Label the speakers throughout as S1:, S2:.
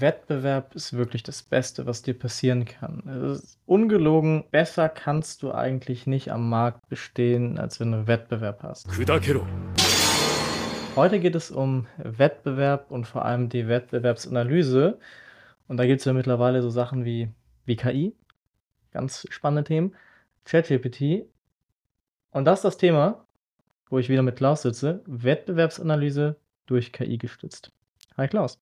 S1: Wettbewerb ist wirklich das Beste, was dir passieren kann. Es ist ungelogen, besser kannst du eigentlich nicht am Markt bestehen, als wenn du Wettbewerb hast. Heute geht es um Wettbewerb und vor allem die Wettbewerbsanalyse. Und da gibt es ja mittlerweile so Sachen wie, wie KI, ganz spannende Themen, ChatGPT. Und das ist das Thema, wo ich wieder mit Klaus sitze, Wettbewerbsanalyse durch KI gestützt. Hi Klaus.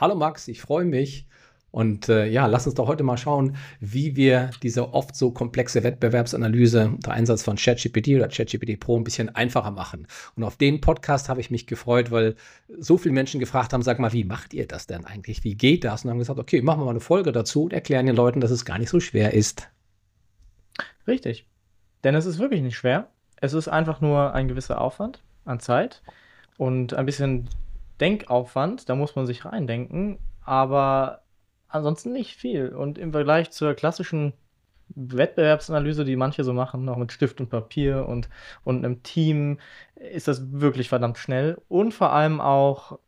S2: Hallo Max, ich freue mich. Und äh, ja, lass uns doch heute mal schauen, wie wir diese oft so komplexe Wettbewerbsanalyse unter Einsatz von ChatGPT oder ChatGPT Pro ein bisschen einfacher machen. Und auf den Podcast habe ich mich gefreut, weil so viele Menschen gefragt haben, sag mal, wie macht ihr das denn eigentlich? Wie geht das? Und haben gesagt, okay, machen wir mal eine Folge dazu und erklären den Leuten, dass es gar nicht so schwer ist.
S1: Richtig. Denn es ist wirklich nicht schwer. Es ist einfach nur ein gewisser Aufwand an Zeit und ein bisschen Denkaufwand, da muss man sich reindenken, aber ansonsten nicht viel. Und im Vergleich zur klassischen Wettbewerbsanalyse, die manche so machen, noch mit Stift und Papier und, und einem Team, ist das wirklich verdammt schnell und vor allem auch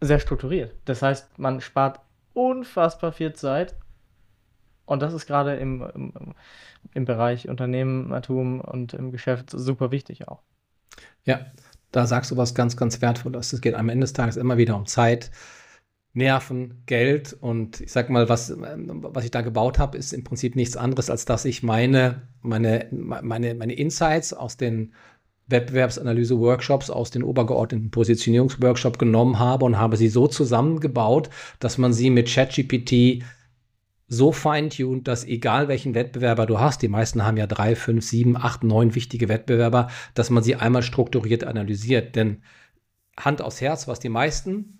S1: sehr strukturiert. Das heißt, man spart unfassbar viel Zeit und das ist gerade im, im, im Bereich Unternehmertum und im Geschäft super wichtig auch.
S2: Ja, da sagst du was ganz, ganz Wertvolles. Es geht am Ende des Tages immer wieder um Zeit, Nerven, Geld und ich sag mal, was, was ich da gebaut habe, ist im Prinzip nichts anderes, als dass ich meine, meine, meine, meine Insights aus den Wettbewerbsanalyse-Workshops aus den obergeordneten Positionierungsworkshop genommen habe und habe sie so zusammengebaut, dass man sie mit ChatGPT so feintuned, dass egal welchen Wettbewerber du hast, die meisten haben ja drei, fünf, sieben, acht, neun wichtige Wettbewerber, dass man sie einmal strukturiert analysiert. Denn Hand aufs Herz, was die meisten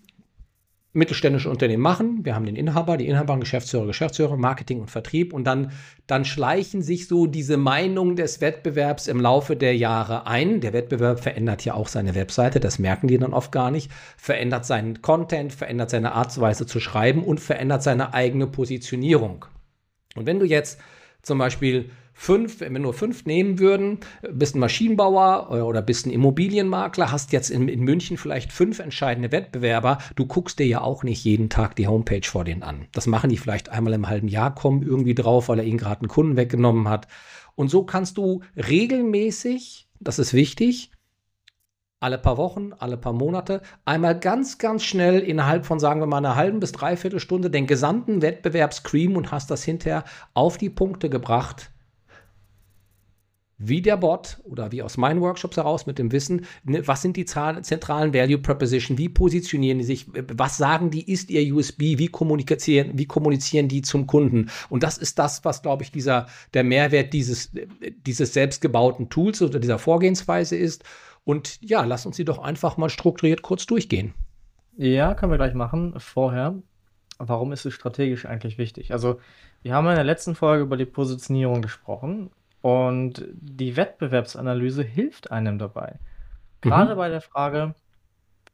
S2: mittelständische Unternehmen machen. Wir haben den Inhaber, die Inhaber, Geschäftsführer, Geschäftsführer, Marketing und Vertrieb und dann, dann schleichen sich so diese Meinungen des Wettbewerbs im Laufe der Jahre ein. Der Wettbewerb verändert ja auch seine Webseite, das merken die dann oft gar nicht, verändert seinen Content, verändert seine Artsweise zu schreiben und verändert seine eigene Positionierung. Und wenn du jetzt zum Beispiel fünf, wenn wir nur fünf nehmen würden, bist ein Maschinenbauer oder bist ein Immobilienmakler, hast jetzt in, in München vielleicht fünf entscheidende Wettbewerber, du guckst dir ja auch nicht jeden Tag die Homepage vor denen an. Das machen die vielleicht einmal im halben Jahr, kommen irgendwie drauf, weil er ihnen gerade einen Kunden weggenommen hat. Und so kannst du regelmäßig, das ist wichtig, alle paar Wochen, alle paar Monate, einmal ganz, ganz schnell innerhalb von, sagen wir mal, einer halben bis dreiviertel Stunde den gesamten Wettbewerb screamen und hast das hinterher auf die Punkte gebracht, wie der Bot oder wie aus meinen Workshops heraus mit dem Wissen, ne, was sind die zentralen Value Proposition, wie positionieren die sich, was sagen die, ist ihr USB, wie kommunizieren, wie kommunizieren die zum Kunden. Und das ist das, was, glaube ich, dieser, der Mehrwert dieses, dieses selbstgebauten Tools oder dieser Vorgehensweise ist. Und ja, lass uns sie doch einfach mal strukturiert kurz durchgehen.
S1: Ja, können wir gleich machen. Vorher, warum ist es strategisch eigentlich wichtig? Also, wir haben in der letzten Folge über die Positionierung gesprochen und die Wettbewerbsanalyse hilft einem dabei. Gerade mhm. bei der Frage,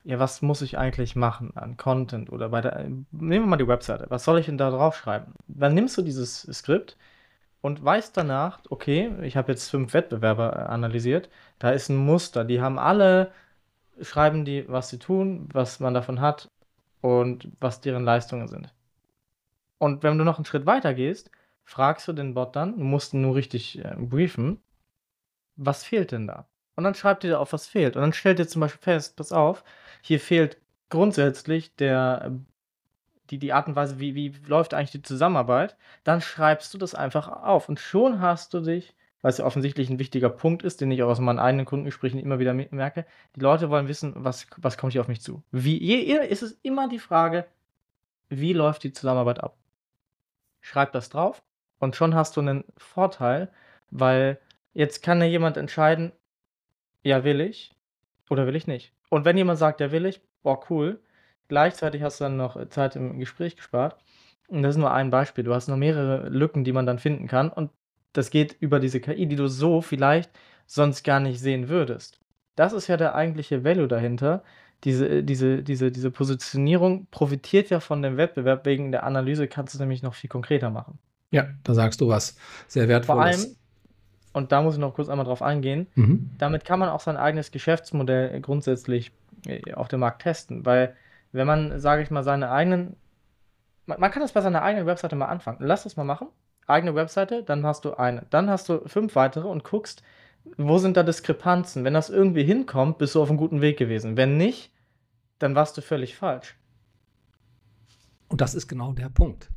S1: ja, was muss ich eigentlich machen an Content oder bei der, nehmen wir mal die Webseite, was soll ich denn da drauf schreiben? Dann nimmst du dieses Skript und weißt danach, okay, ich habe jetzt fünf Wettbewerber äh, analysiert, da ist ein Muster, die haben alle, schreiben die, was sie tun, was man davon hat und was deren Leistungen sind. Und wenn du noch einen Schritt weiter gehst, fragst du den Bot dann, du musst ihn nur richtig äh, briefen, was fehlt denn da? Und dann schreibt ihr auf, was fehlt. Und dann stellt ihr zum Beispiel fest, pass auf, hier fehlt grundsätzlich der, die, die Art und Weise, wie, wie läuft eigentlich die Zusammenarbeit. Dann schreibst du das einfach auf. Und schon hast du dich, es ja offensichtlich ein wichtiger Punkt ist, den ich auch aus meinen eigenen Kundengesprächen immer wieder merke, die Leute wollen wissen, was, was kommt hier auf mich zu. Wie, hier ist es immer die Frage, wie läuft die Zusammenarbeit ab? Schreib das drauf und schon hast du einen Vorteil, weil jetzt kann ja jemand entscheiden, ja, will ich oder will ich nicht. Und wenn jemand sagt, ja, will ich, boah, cool, gleichzeitig hast du dann noch Zeit im Gespräch gespart. Und das ist nur ein Beispiel. Du hast noch mehrere Lücken, die man dann finden kann. Und das geht über diese KI, die du so vielleicht sonst gar nicht sehen würdest. Das ist ja der eigentliche Value dahinter. Diese, diese, diese, diese Positionierung profitiert ja von dem Wettbewerb. Wegen der Analyse kannst du es nämlich noch viel konkreter machen.
S2: Ja, da sagst du was sehr wertvolles.
S1: Vor allem, und da muss ich noch kurz einmal drauf eingehen, mhm. damit kann man auch sein eigenes Geschäftsmodell grundsätzlich äh, auf dem Markt testen, weil wenn man, sage ich mal, seine eigenen man, man kann das bei seiner eigenen Webseite mal anfangen. Lass das mal machen. Eigene Webseite, dann hast du eine. Dann hast du fünf weitere und guckst, wo sind da Diskrepanzen. Wenn das irgendwie hinkommt, bist du auf einem guten Weg gewesen. Wenn nicht, dann warst du völlig falsch.
S2: Und das ist genau der Punkt.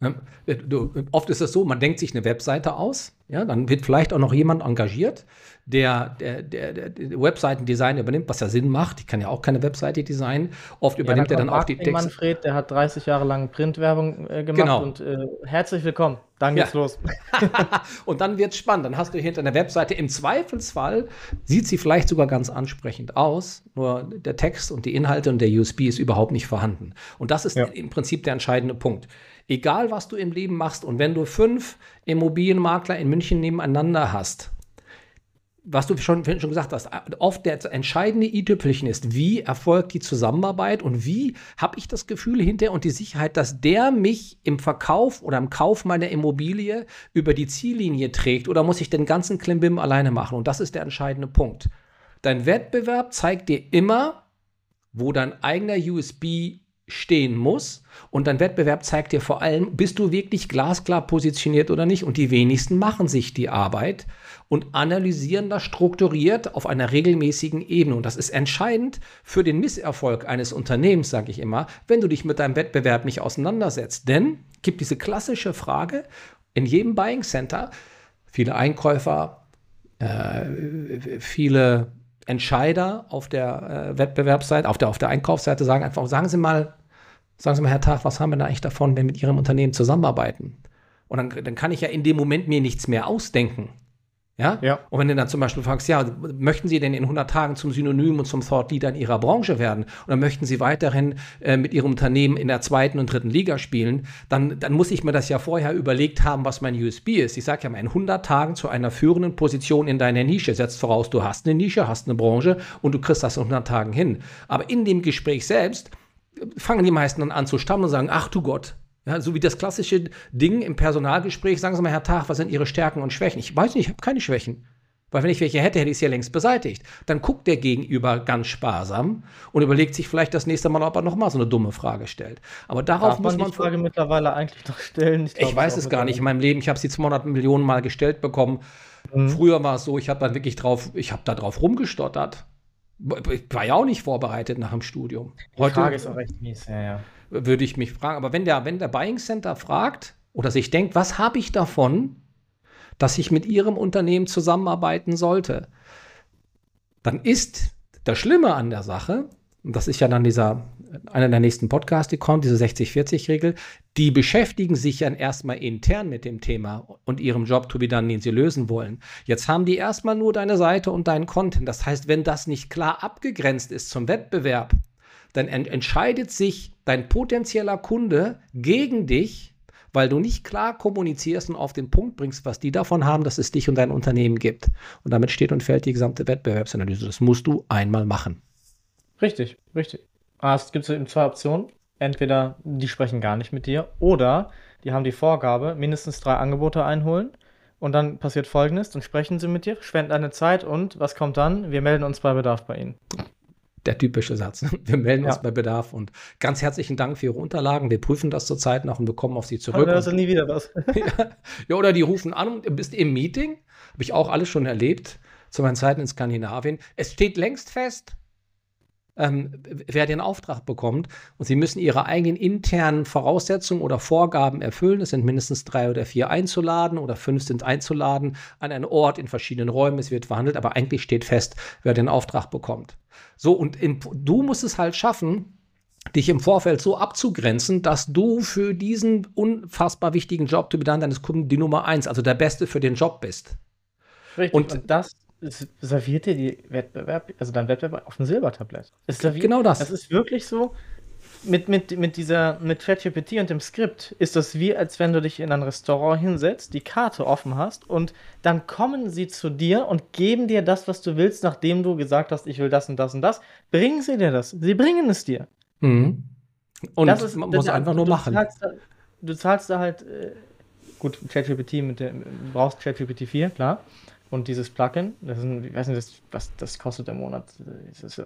S2: Ne? Du, oft ist es so, man denkt sich eine Webseite aus, ja, dann wird vielleicht auch noch jemand engagiert, der, der, der, der Webseitendesign übernimmt, was ja Sinn macht. Ich kann ja auch keine Webseite designen. Oft übernimmt ja, er dann auch die
S1: Texte. Manfred, der hat 30 Jahre lang Printwerbung äh, gemacht genau. und äh, herzlich willkommen. Dann geht's ja. los.
S2: und dann wird's spannend. Dann hast du hinter einer Webseite im Zweifelsfall sieht sie vielleicht sogar ganz ansprechend aus, nur der Text und die Inhalte und der USB ist überhaupt nicht vorhanden. Und das ist ja. im Prinzip der entscheidende Punkt. Egal, was du im Leben machst und wenn du fünf Immobilienmakler in München nebeneinander hast, was du schon, schon gesagt hast, oft der entscheidende i-Tüpfelchen ist, wie erfolgt die Zusammenarbeit und wie habe ich das Gefühl hinterher und die Sicherheit, dass der mich im Verkauf oder im Kauf meiner Immobilie über die Ziellinie trägt oder muss ich den ganzen Klimbim alleine machen? Und das ist der entscheidende Punkt. Dein Wettbewerb zeigt dir immer, wo dein eigener USB stehen muss. Und dein Wettbewerb zeigt dir vor allem, bist du wirklich glasklar positioniert oder nicht. Und die wenigsten machen sich die Arbeit und analysieren das strukturiert auf einer regelmäßigen Ebene. Und das ist entscheidend für den Misserfolg eines Unternehmens, sage ich immer, wenn du dich mit deinem Wettbewerb nicht auseinandersetzt. Denn gibt diese klassische Frage in jedem Buying Center, viele Einkäufer, äh, viele Entscheider auf der äh, Wettbewerbsseite, auf der, auf der Einkaufsseite sagen einfach, sagen Sie mal, sagen Sie mal, Herr Tag, was haben wir da eigentlich davon, wenn wir mit Ihrem Unternehmen zusammenarbeiten? Und dann, dann kann ich ja in dem Moment mir nichts mehr ausdenken. Ja? ja. Und wenn du dann zum Beispiel fragst, ja, möchten Sie denn in 100 Tagen zum Synonym und zum Thought Leader in Ihrer Branche werden? Oder möchten Sie weiterhin äh, mit Ihrem Unternehmen in der zweiten und dritten Liga spielen? Dann, dann muss ich mir das ja vorher überlegt haben, was mein USB ist. Ich sage ja mal, in 100 Tagen zu einer führenden Position in deiner Nische setzt voraus, du hast eine Nische, hast eine Branche und du kriegst das in 100 Tagen hin. Aber in dem Gespräch selbst äh, fangen die meisten dann an zu stammen und sagen, ach du Gott, ja, so wie das klassische Ding im Personalgespräch, sagen Sie mal, Herr Tag, was sind Ihre Stärken und Schwächen? Ich weiß nicht, ich habe keine Schwächen. Weil wenn ich welche hätte, hätte ich sie ja längst beseitigt. Dann guckt der Gegenüber ganz sparsam und überlegt sich vielleicht das nächste Mal, ob er nochmal so eine dumme Frage stellt. Aber darauf Darf muss man.
S1: die Frage mittlerweile eigentlich noch stellen.
S2: Ich, glaub, ich weiß es gar nicht. In meinem Leben, ich habe sie 200 Millionen Mal gestellt bekommen. Mhm. Früher war es so, ich habe dann wirklich drauf, ich habe da drauf rumgestottert. Ich war ja auch nicht vorbereitet nach dem Studium.
S1: Heute, die Frage ist auch recht mies, ja, ja
S2: würde ich mich fragen. Aber wenn der, wenn der Buying Center fragt oder sich denkt, was habe ich davon, dass ich mit Ihrem Unternehmen zusammenarbeiten sollte, dann ist das Schlimme an der Sache, und das ist ja dann dieser, einer der nächsten Podcasts, die kommt, diese 60-40-Regel, die beschäftigen sich ja erstmal intern mit dem Thema und ihrem Job to be done, den sie lösen wollen. Jetzt haben die erstmal nur deine Seite und deinen Content. Das heißt, wenn das nicht klar abgegrenzt ist zum Wettbewerb, dann ent entscheidet sich dein potenzieller Kunde gegen dich, weil du nicht klar kommunizierst und auf den Punkt bringst, was die davon haben, dass es dich und dein Unternehmen gibt. Und damit steht und fällt die gesamte Wettbewerbsanalyse. Das musst du einmal machen.
S1: Richtig, richtig. Ah, es gibt eben zwei Optionen. Entweder die sprechen gar nicht mit dir oder die haben die Vorgabe, mindestens drei Angebote einholen. Und dann passiert folgendes, dann sprechen sie mit dir, spenden deine Zeit und was kommt dann? Wir melden uns bei Bedarf bei Ihnen
S2: der typische Satz. Wir melden ja. uns bei Bedarf und ganz herzlichen Dank für Ihre Unterlagen. Wir prüfen das zurzeit noch und bekommen auf Sie zurück.
S1: Ist nie wieder was.
S2: ja, oder die rufen an und du bist im Meeting. Habe ich auch alles schon erlebt zu meinen Zeiten in Skandinavien. Es steht längst fest, ähm, wer den Auftrag bekommt. Und sie müssen ihre eigenen internen Voraussetzungen oder Vorgaben erfüllen. Es sind mindestens drei oder vier einzuladen oder fünf sind einzuladen an einen Ort in verschiedenen Räumen. Es wird verhandelt, aber eigentlich steht fest, wer den Auftrag bekommt. So, und in, du musst es halt schaffen, dich im Vorfeld so abzugrenzen, dass du für diesen unfassbar wichtigen Job to be done deines Kunden die Nummer eins, also der Beste für den Job bist.
S1: Richtig. Und, und das serviert dir die Wettbewerb, also dein Wettbewerb auf dem Silbertablett. Es serviert, genau das. Das ist wirklich so. Mit, mit, mit dieser, mit ChatGPT und dem Skript ist das wie, als wenn du dich in ein Restaurant hinsetzt, die Karte offen hast und dann kommen sie zu dir und geben dir das, was du willst, nachdem du gesagt hast, ich will das und das und das. Bringen sie dir das. Sie bringen es dir.
S2: Mhm. Und das ist, man muss einfach nur machen.
S1: Zahlst da, du zahlst da halt, äh, gut, ChatGPT, mit dem, du brauchst ChatGPT 4, klar. Und dieses Plugin, das ist, ich weiß nicht, das, was das kostet im Monat. Das ist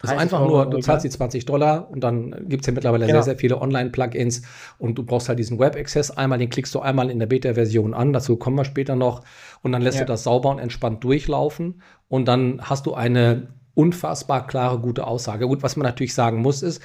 S2: Also einfach nur, du zahlst die 20 Dollar und dann gibt es ja mittlerweile genau. sehr, sehr viele Online-Plugins und du brauchst halt diesen Web-Access einmal, den klickst du einmal in der Beta-Version an, dazu kommen wir später noch und dann lässt ja. du das sauber und entspannt durchlaufen und dann hast du eine unfassbar klare, gute Aussage. Gut, was man natürlich sagen muss, ist,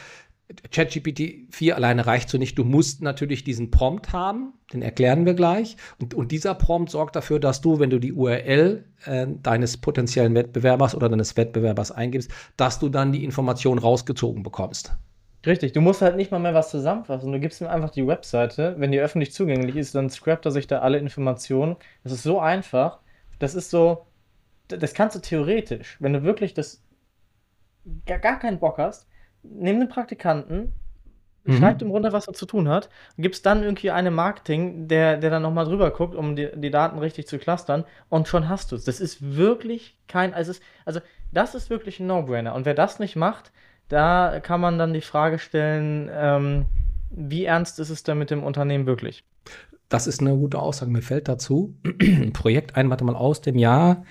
S2: ChatGPT 4 alleine reicht so nicht. Du musst natürlich diesen Prompt haben, den erklären wir gleich. Und, und dieser Prompt sorgt dafür, dass du, wenn du die URL äh, deines potenziellen Wettbewerbers oder deines Wettbewerbers eingibst, dass du dann die Information rausgezogen bekommst.
S1: Richtig, du musst halt nicht mal mehr was zusammenfassen. Du gibst ihm einfach die Webseite. Wenn die öffentlich zugänglich ist, dann scrapt er sich da alle Informationen. Das ist so einfach. Das ist so, das kannst du theoretisch, wenn du wirklich das gar, gar keinen Bock hast, nimm den Praktikanten, mhm. schreib ihm runter, was er zu tun hat, und gibst dann irgendwie einem Marketing, der, der dann nochmal drüber guckt, um die, die Daten richtig zu clustern, und schon hast du es. Das ist wirklich kein, also, ist, also das ist wirklich ein No-Brainer. Und wer das nicht macht, da kann man dann die Frage stellen, ähm, wie ernst ist es denn mit dem Unternehmen wirklich?
S2: Das ist eine gute Aussage. Mir fällt dazu ein Projekt ein, warte mal, aus dem Jahr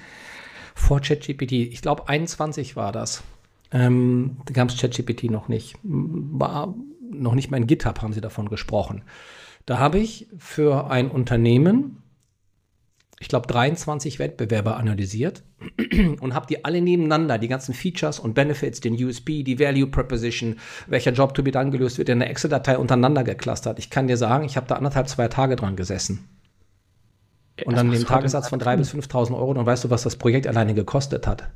S2: vor ChatGPT. Ich glaube, 21 war das. Ähm, da gab es ChatGPT noch nicht. War noch nicht mal in GitHub haben sie davon gesprochen. Da habe ich für ein Unternehmen, ich glaube, 23 Wettbewerber analysiert und habe die alle nebeneinander, die ganzen Features und Benefits, den USB, die Value Proposition, welcher Job to be dann gelöst wird, in der Excel-Datei untereinander geclustert. Ich kann dir sagen, ich habe da anderthalb, zwei Tage dran gesessen. Und dann den Tagessatz von 3.000 bis 5.000 Euro, dann weißt du, was das Projekt alleine gekostet hat.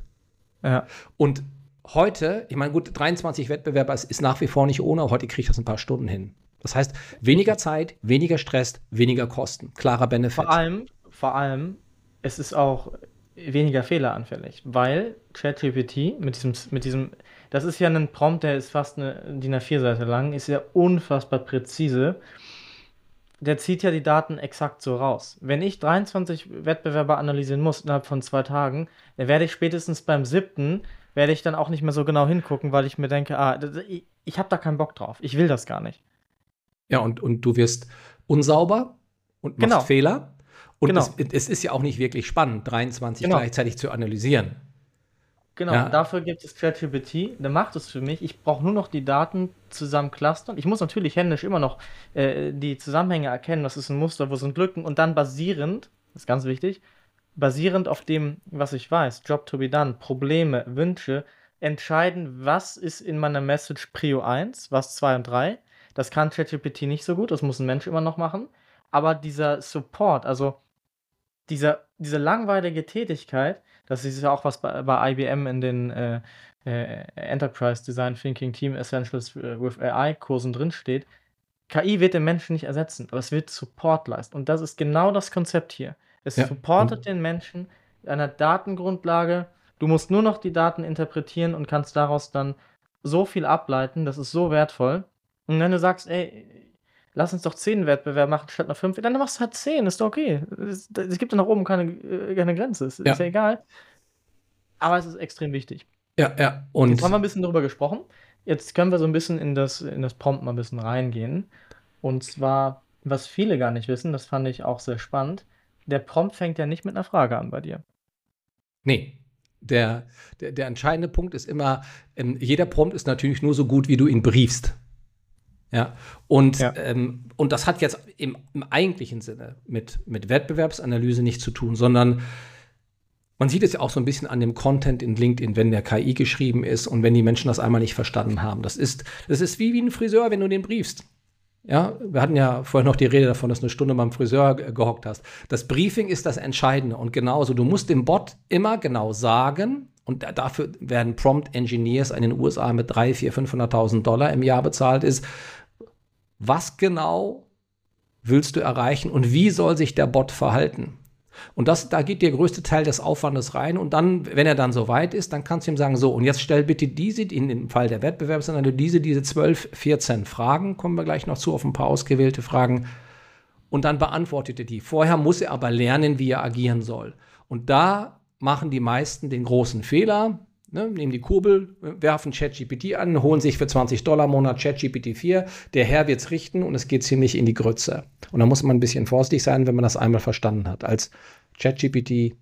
S2: Ja. Und heute, ich meine, gut, 23 Wettbewerber ist, ist nach wie vor nicht ohne, heute kriege ich das ein paar Stunden hin. Das heißt, weniger Zeit, weniger Stress, weniger Kosten. Klarer Benefit.
S1: Vor allem, vor allem, es ist auch weniger fehleranfällig, weil ChatGPT mit diesem, mit diesem, das ist ja ein Prompt, der ist fast eine DIN A4-Seite lang, ist ja unfassbar präzise. Der zieht ja die Daten exakt so raus. Wenn ich 23 Wettbewerber analysieren muss innerhalb von zwei Tagen, dann werde ich spätestens beim siebten werde ich dann auch nicht mehr so genau hingucken, weil ich mir denke, ah, ich, ich habe da keinen Bock drauf. Ich will das gar nicht.
S2: Ja, und, und du wirst unsauber und machst genau. Fehler. Und genau. es, es, ist ja auch nicht wirklich spannend, 23 genau. gleichzeitig zu analysieren.
S1: Genau, ja. dafür gibt es ChatGPT. Der macht es für mich. Ich brauche nur noch die Daten zusammen clustern. Ich muss natürlich händisch immer noch äh, die Zusammenhänge erkennen, was ist ein Muster, wo sind Lücken und dann basierend, das ist ganz wichtig, basierend auf dem, was ich weiß, Job to be done, Probleme, Wünsche, entscheiden, was ist in meiner Message Prio 1, was 2 und 3. Das kann ChatGPT nicht so gut, das muss ein Mensch immer noch machen. Aber dieser Support, also dieser, diese langweilige Tätigkeit, das ist ja auch was bei, bei IBM in den äh, äh, Enterprise Design Thinking Team Essentials with AI Kursen drinsteht. KI wird den Menschen nicht ersetzen, aber es wird Support leisten. Und das ist genau das Konzept hier. Es ja. supportet den Menschen einer Datengrundlage. Du musst nur noch die Daten interpretieren und kannst daraus dann so viel ableiten. Das ist so wertvoll. Und wenn du sagst, ey, lass uns doch zehn Wettbewerbe machen statt noch fünf, dann machst du halt zehn, ist doch okay. Es, es gibt ja nach oben keine, äh, keine Grenze. Ist ja. ist ja egal. Aber es ist extrem wichtig.
S2: Ja, ja.
S1: Und Jetzt haben wir ein bisschen darüber gesprochen. Jetzt können wir so ein bisschen in das, in das Prompt mal ein bisschen reingehen. Und zwar, was viele gar nicht wissen, das fand ich auch sehr spannend der Prompt fängt ja nicht mit einer Frage an bei dir.
S2: Nee. Der, der, der entscheidende Punkt ist immer, ähm, jeder Prompt ist natürlich nur so gut, wie du ihn briefst. Ja, und, ja. Ähm, und das hat jetzt im, im, eigentlichen Sinne mit, mit Wettbewerbsanalyse nichts zu tun, sondern man sieht es ja auch so ein bisschen an dem Content in LinkedIn, wenn der KI geschrieben ist und wenn die Menschen das einmal nicht verstanden haben. Das ist, das ist wie, wie ein Friseur, wenn du den briefst. Ja, wir hatten ja vorher noch die Rede davon, dass du eine Stunde beim Friseur gehockt hast. Das Briefing ist das Entscheidende und genauso. Du musst dem Bot immer genau sagen, und dafür werden Prompt Engineers in den USA mit 3, 4, 500.000 Dollar im Jahr bezahlt, ist, was genau willst du erreichen und wie soll sich der Bot verhalten? Und das, da geht der größte Teil des Aufwandes rein. Und dann, wenn er dann soweit ist, dann kannst du ihm sagen, so, und jetzt stell bitte diese, in dem Fall der Wettbewerbsanalyse, diese, diese 12, 14 Fragen, kommen wir gleich noch zu, auf ein paar ausgewählte Fragen. Und dann beantwortet er die. Vorher muss er aber lernen, wie er agieren soll. Und da machen die meisten den großen Fehler, Ne, nehmen die Kurbel, werfen ChatGPT an, holen sich für 20 Dollar im Monat ChatGPT 4. Der Herr wird es richten und es geht ziemlich in die Grütze. Und da muss man ein bisschen vorsichtig sein, wenn man das einmal verstanden hat. Als ChatGPT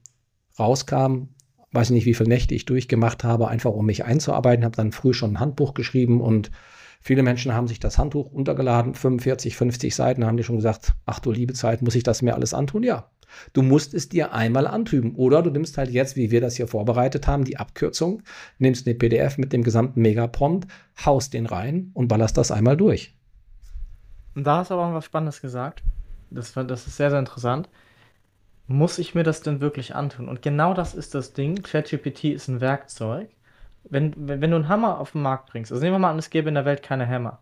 S2: rauskam, weiß ich nicht, wie viele Nächte ich durchgemacht habe, einfach um mich einzuarbeiten, habe dann früh schon ein Handbuch geschrieben und viele Menschen haben sich das Handbuch untergeladen, 45, 50 Seiten, haben die schon gesagt, ach du liebe Zeit, muss ich das mir alles antun? Ja. Du musst es dir einmal antüben. Oder du nimmst halt jetzt, wie wir das hier vorbereitet haben, die Abkürzung, nimmst eine PDF mit dem gesamten Megaprompt, haust den rein und ballerst das einmal durch.
S1: Und da hast du aber was Spannendes gesagt. Das, das ist sehr, sehr interessant. Muss ich mir das denn wirklich antun? Und genau das ist das Ding. ChatGPT ist ein Werkzeug. Wenn, wenn, wenn du einen Hammer auf den Markt bringst, also nehmen wir mal an, es gäbe in der Welt keine Hammer,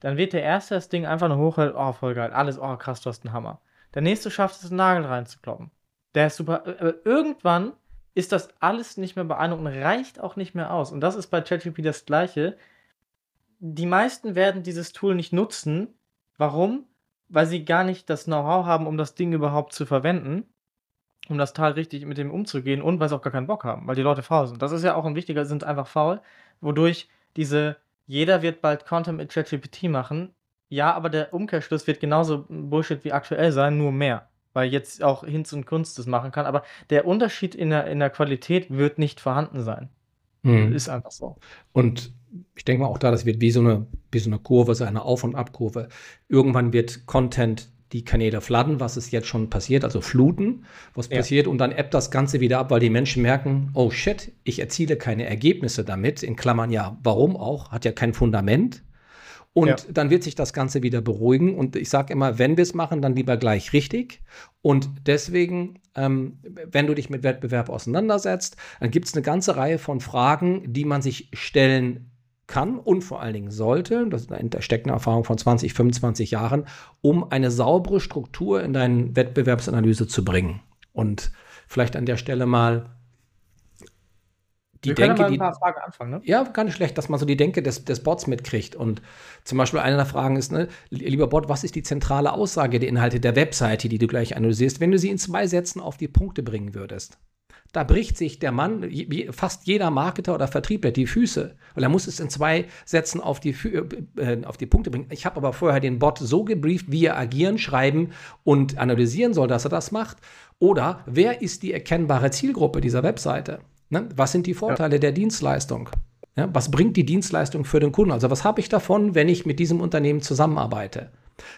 S1: dann wird der erste das Ding einfach nur hochhält, oh, voll geil, alles, oh, krass, du hast einen Hammer. Der nächste schafft es, einen Nagel reinzukloppen. Der ist super. Aber irgendwann ist das alles nicht mehr beeindruckend reicht auch nicht mehr aus. Und das ist bei ChatGPT das Gleiche. Die meisten werden dieses Tool nicht nutzen. Warum? Weil sie gar nicht das Know-how haben, um das Ding überhaupt zu verwenden, um das Teil richtig mit dem umzugehen und weil sie auch gar keinen Bock haben, weil die Leute faul sind. Das ist ja auch ein wichtiger, sind einfach faul, wodurch diese, jeder wird bald Content mit ChatGPT machen, ja, aber der Umkehrschluss wird genauso Bullshit wie aktuell sein, nur mehr. Weil jetzt auch Hinz und Kunst das machen kann. Aber der Unterschied in der, in der Qualität wird nicht vorhanden sein.
S2: Mhm. Ist einfach so. Und ich denke mal auch da, das wird wie so eine, wie so eine Kurve, so eine Auf- und Abkurve. Irgendwann wird Content die Kanäle fladden, was ist jetzt schon passiert, also fluten, was ja. passiert und dann ebbt das Ganze wieder ab, weil die Menschen merken, oh shit, ich erziele keine Ergebnisse damit, in Klammern ja, warum auch, hat ja kein Fundament, und ja. dann wird sich das Ganze wieder beruhigen. Und ich sage immer, wenn wir es machen, dann lieber gleich richtig. Und deswegen, ähm, wenn du dich mit Wettbewerb auseinandersetzt, dann gibt es eine ganze Reihe von Fragen, die man sich stellen kann und vor allen Dingen sollte, das ist eine steckende Erfahrung von 20, 25 Jahren, um eine saubere Struktur in deine Wettbewerbsanalyse zu bringen. Und vielleicht an der Stelle mal die Wir Denke, können mal ein paar die, Fragen anfangen, ne? Ja, gar nicht schlecht, dass man so die Denke des, des Bots mitkriegt. Und zum Beispiel eine der Fragen ist, ne, lieber Bot, was ist die zentrale Aussage der Inhalte der Webseite, die du gleich analysierst, wenn du sie in zwei Sätzen auf die Punkte bringen würdest? Da bricht sich der Mann, fast jeder Marketer oder Vertriebler, die Füße, weil er muss es in zwei Sätzen auf die, äh, auf die Punkte bringen. Ich habe aber vorher den Bot so gebrieft, wie er agieren, schreiben und analysieren soll, dass er das macht. Oder wer ist die erkennbare Zielgruppe dieser Webseite? Ne? Was sind die Vorteile ja. der Dienstleistung? Ja, was bringt die Dienstleistung für den Kunden? Also was habe ich davon, wenn ich mit diesem Unternehmen zusammenarbeite?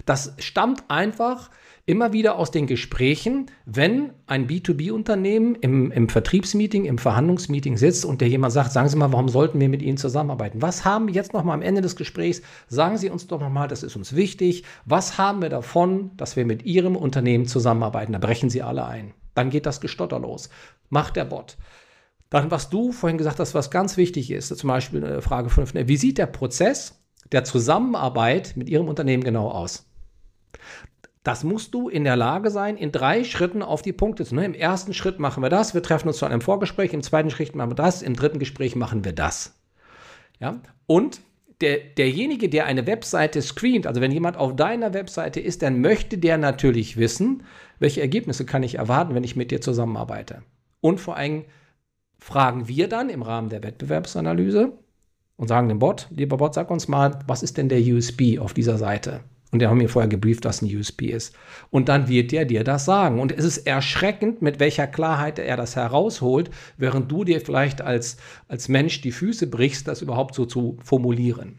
S2: Das stammt einfach immer wieder aus den Gesprächen, wenn ein B2B-Unternehmen im, im Vertriebsmeeting, im Verhandlungsmeeting sitzt und der jemand sagt, sagen Sie mal, warum sollten wir mit Ihnen zusammenarbeiten? Was haben wir jetzt nochmal am Ende des Gesprächs? Sagen Sie uns doch nochmal, das ist uns wichtig. Was haben wir davon, dass wir mit Ihrem Unternehmen zusammenarbeiten? Da brechen Sie alle ein. Dann geht das Gestotter los. Macht der Bot. Dann, was du vorhin gesagt hast, was ganz wichtig ist, zum Beispiel Frage 5, ne, wie sieht der Prozess der Zusammenarbeit mit Ihrem Unternehmen genau aus? Das musst du in der Lage sein, in drei Schritten auf die Punkte zu. Ne? Im ersten Schritt machen wir das, wir treffen uns zu einem Vorgespräch, im zweiten Schritt machen wir das, im dritten Gespräch machen wir das. Ja? Und der, derjenige, der eine Webseite screent, also wenn jemand auf deiner Webseite ist, dann möchte der natürlich wissen, welche Ergebnisse kann ich erwarten, wenn ich mit dir zusammenarbeite. Und vor allem, fragen wir dann im Rahmen der Wettbewerbsanalyse und sagen dem Bot, lieber Bot, sag uns mal, was ist denn der USB auf dieser Seite? Und der haben mir vorher gebrieft, was ein USB ist. Und dann wird der dir das sagen. Und es ist erschreckend, mit welcher Klarheit er das herausholt, während du dir vielleicht als, als Mensch die Füße brichst, das überhaupt so zu formulieren.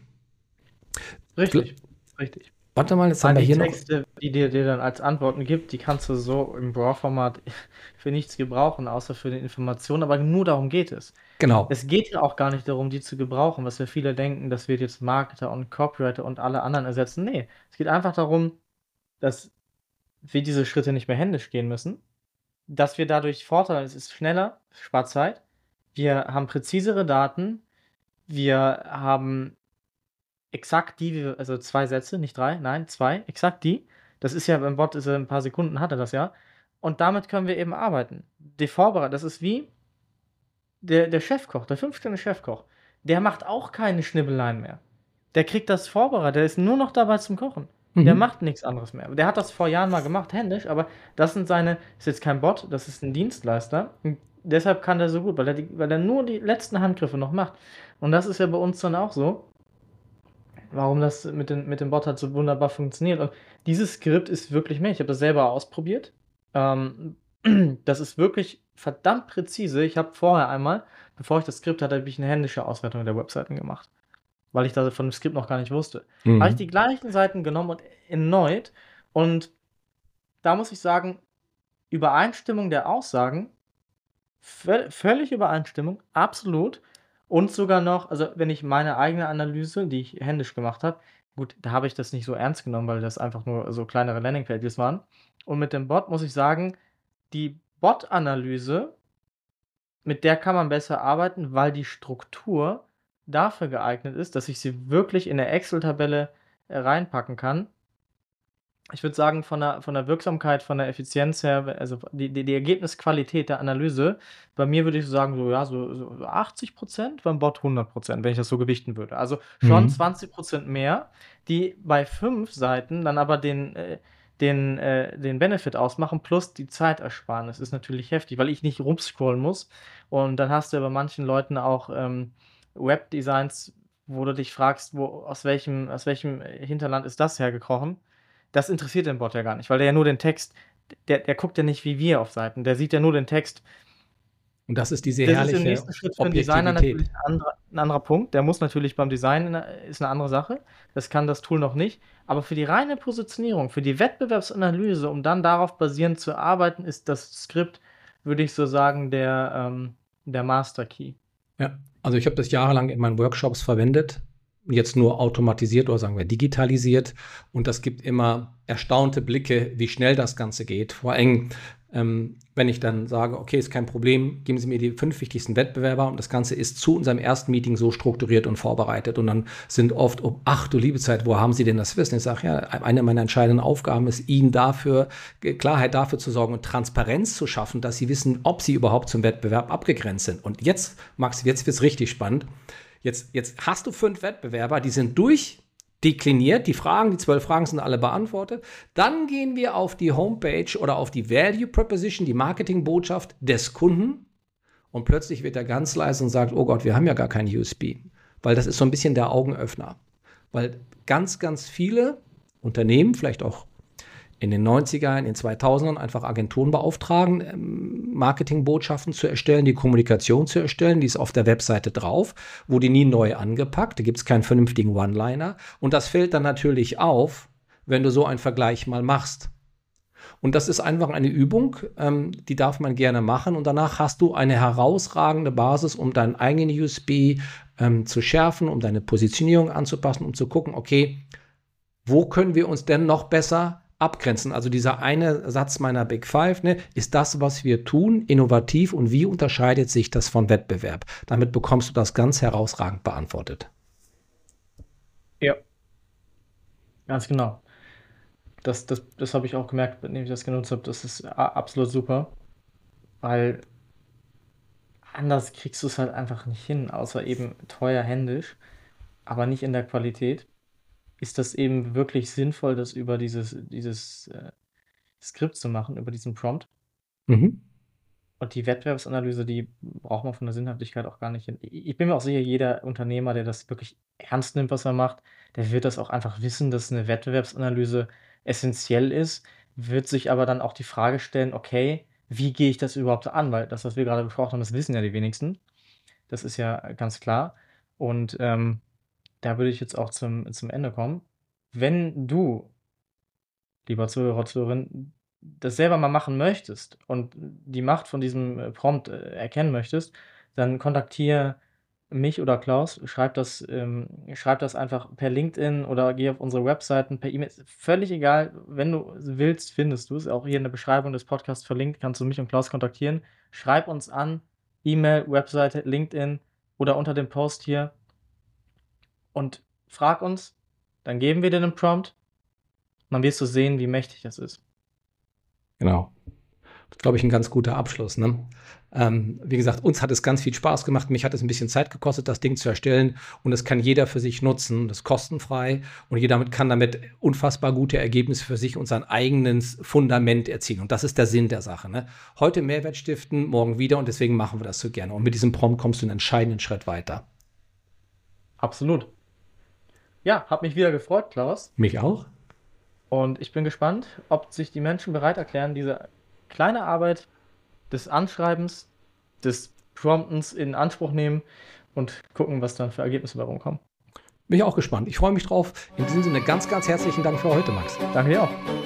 S1: Richtig, richtig.
S2: Warte mal, jetzt haben wir hier
S1: Texte, noch. Die dir, dir dann als Antworten gibt, die kannst du so im RAW-Format für nichts gebrauchen, außer für die Information, aber nur darum geht es.
S2: Genau.
S1: Es geht ja auch gar nicht darum, die zu gebrauchen, was ja viele denken, das wird jetzt Marketer und Copywriter und alle anderen ersetzen. Nee, es geht einfach darum, dass wir diese Schritte nicht mehr händisch gehen müssen, dass wir dadurch Vorteile, es ist schneller, spart Zeit, wir haben präzisere Daten, wir haben exakt die, also zwei Sätze, nicht drei, nein, zwei, exakt die. Das ist ja beim Bot, ist er ein paar Sekunden hat er das ja. Und damit können wir eben arbeiten. Die Vorbereitung, das ist wie der, der Chefkoch, der Fünf-Sterne-Chefkoch. Der macht auch keine Schnibbeleien mehr. Der kriegt das vorbereitet, der ist nur noch dabei zum Kochen. Mhm. Der macht nichts anderes mehr. Der hat das vor Jahren mal gemacht, händisch, aber das sind seine, ist jetzt kein Bot, das ist ein Dienstleister. Und deshalb kann der so gut, weil er, die, weil er nur die letzten Handgriffe noch macht. Und das ist ja bei uns dann auch so warum das mit, den, mit dem Bot halt so wunderbar funktioniert. Und dieses Skript ist wirklich mehr. Ich habe das selber ausprobiert. Ähm, das ist wirklich verdammt präzise. Ich habe vorher einmal, bevor ich das Skript hatte, habe ich eine händische Auswertung der Webseiten gemacht, weil ich da von dem Skript noch gar nicht wusste. Mhm. Habe ich die gleichen Seiten genommen und erneut und da muss ich sagen, Übereinstimmung der Aussagen, völlig Übereinstimmung, absolut. Und sogar noch, also wenn ich meine eigene Analyse, die ich händisch gemacht habe, gut, da habe ich das nicht so ernst genommen, weil das einfach nur so kleinere Landingpages waren. Und mit dem Bot muss ich sagen, die Bot-Analyse, mit der kann man besser arbeiten, weil die Struktur dafür geeignet ist, dass ich sie wirklich in der Excel-Tabelle äh, reinpacken kann ich würde sagen, von der, von der Wirksamkeit, von der Effizienz her, also die, die, die Ergebnisqualität der Analyse, bei mir würde ich sagen, so, ja, so, so 80 Prozent, beim Bot 100 Prozent, wenn ich das so gewichten würde. Also schon mhm. 20 Prozent mehr, die bei fünf Seiten dann aber den, äh, den, äh, den Benefit ausmachen, plus die Zeitersparnis ist natürlich heftig, weil ich nicht rumscrollen muss. Und dann hast du bei manchen Leuten auch ähm, Webdesigns, wo du dich fragst, wo, aus, welchem, aus welchem Hinterland ist das hergekrochen? Das interessiert den Bot ja gar nicht, weil der ja nur den Text, der, der guckt ja nicht wie wir auf Seiten, der sieht ja nur den Text.
S2: Und das ist diese das herrliche ist im nächsten
S1: Schritt für den Designer natürlich ein anderer, ein anderer Punkt. Der muss natürlich beim Design ist eine andere Sache. Das kann das Tool noch nicht. Aber für die reine Positionierung, für die Wettbewerbsanalyse, um dann darauf basierend zu arbeiten, ist das Skript, würde ich so sagen, der, ähm, der Master Key.
S2: Ja, also ich habe das jahrelang in meinen Workshops verwendet jetzt nur automatisiert oder sagen wir digitalisiert. Und das gibt immer erstaunte Blicke, wie schnell das Ganze geht. Vor allem, ähm, wenn ich dann sage, okay, ist kein Problem, geben Sie mir die fünf wichtigsten Wettbewerber und das Ganze ist zu unserem ersten Meeting so strukturiert und vorbereitet. Und dann sind oft, oh, ach du liebe Zeit, wo haben Sie denn das Wissen? Ich sage, ja, eine meiner entscheidenden Aufgaben ist, Ihnen dafür, Klarheit dafür zu sorgen und Transparenz zu schaffen, dass Sie wissen, ob Sie überhaupt zum Wettbewerb abgegrenzt sind. Und jetzt, Max, jetzt wird es richtig spannend. Jetzt, jetzt hast du fünf Wettbewerber, die sind durchdekliniert. Die Fragen, die zwölf Fragen sind alle beantwortet. Dann gehen wir auf die Homepage oder auf die Value Proposition, die Marketingbotschaft des Kunden. Und plötzlich wird er ganz leise und sagt, oh Gott, wir haben ja gar kein USB. Weil das ist so ein bisschen der Augenöffner. Weil ganz, ganz viele Unternehmen, vielleicht auch in den 90er, in den 2000ern einfach Agenturen beauftragen, ähm, Marketingbotschaften zu erstellen, die Kommunikation zu erstellen. Die ist auf der Webseite drauf, wurde nie neu angepackt. Da gibt es keinen vernünftigen One-Liner. Und das fällt dann natürlich auf, wenn du so einen Vergleich mal machst. Und das ist einfach eine Übung, ähm, die darf man gerne machen. Und danach hast du eine herausragende Basis, um deinen eigenen USB ähm, zu schärfen, um deine Positionierung anzupassen, um zu gucken, okay, wo können wir uns denn noch besser abgrenzen. Also dieser eine Satz meiner Big Five, ne, ist das, was wir tun, innovativ und wie unterscheidet sich das vom Wettbewerb? Damit bekommst du das ganz herausragend beantwortet.
S1: Ja, ganz genau. Das, das, das habe ich auch gemerkt, indem ich das genutzt habe. Das ist absolut super, weil anders kriegst du es halt einfach nicht hin, außer eben teuer händisch, aber nicht in der Qualität ist das eben wirklich sinnvoll, das über dieses, dieses äh, Skript zu machen, über diesen Prompt. Mhm. Und die Wettbewerbsanalyse, die braucht man von der Sinnhaftigkeit auch gar nicht hin. Ich bin mir auch sicher, jeder Unternehmer, der das wirklich ernst nimmt, was er macht, der wird das auch einfach wissen, dass eine Wettbewerbsanalyse essentiell ist, wird sich aber dann auch die Frage stellen, okay, wie gehe ich das überhaupt an? Weil das, was wir gerade besprochen haben, das wissen ja die wenigsten. Das ist ja ganz klar. Und ähm, da würde ich jetzt auch zum, zum Ende kommen. Wenn du, lieber Zuhörer, Zuhörerin, das selber mal machen möchtest und die Macht von diesem äh, Prompt äh, erkennen möchtest, dann kontaktiere mich oder Klaus, schreib das, ähm, schreib das einfach per LinkedIn oder geh auf unsere Webseiten, per E-Mail. Völlig egal, wenn du willst, findest du es. Auch hier in der Beschreibung des Podcasts verlinkt, kannst du mich und Klaus kontaktieren. Schreib uns an, E-Mail, Webseite, LinkedIn oder unter dem Post hier und frag uns, dann geben wir dir einen Prompt und dann wirst du sehen, wie mächtig das ist.
S2: Genau. Das ist, glaube ich, ein ganz guter Abschluss. Ne? Ähm, wie gesagt, uns hat es ganz viel Spaß gemacht. Mich hat es ein bisschen Zeit gekostet, das Ding zu erstellen. Und es kann jeder für sich nutzen. Das ist kostenfrei. Und jeder kann damit unfassbar gute Ergebnisse für sich und sein eigenes Fundament erzielen. Und das ist der Sinn der Sache. Ne? Heute Mehrwert stiften, morgen wieder. Und deswegen machen wir das so gerne. Und mit diesem Prompt kommst du einen entscheidenden Schritt weiter.
S1: Absolut. Ja, hat mich wieder gefreut, Klaus.
S2: Mich auch.
S1: Und ich bin gespannt, ob sich die Menschen bereit erklären, diese kleine Arbeit des Anschreibens, des Promptens in Anspruch nehmen und gucken, was dann für Ergebnisse bei rumkommen.
S2: Bin ich auch gespannt. Ich freue mich drauf. In diesem Sinne ganz, ganz herzlichen Dank für heute, Max.
S1: Danke dir auch.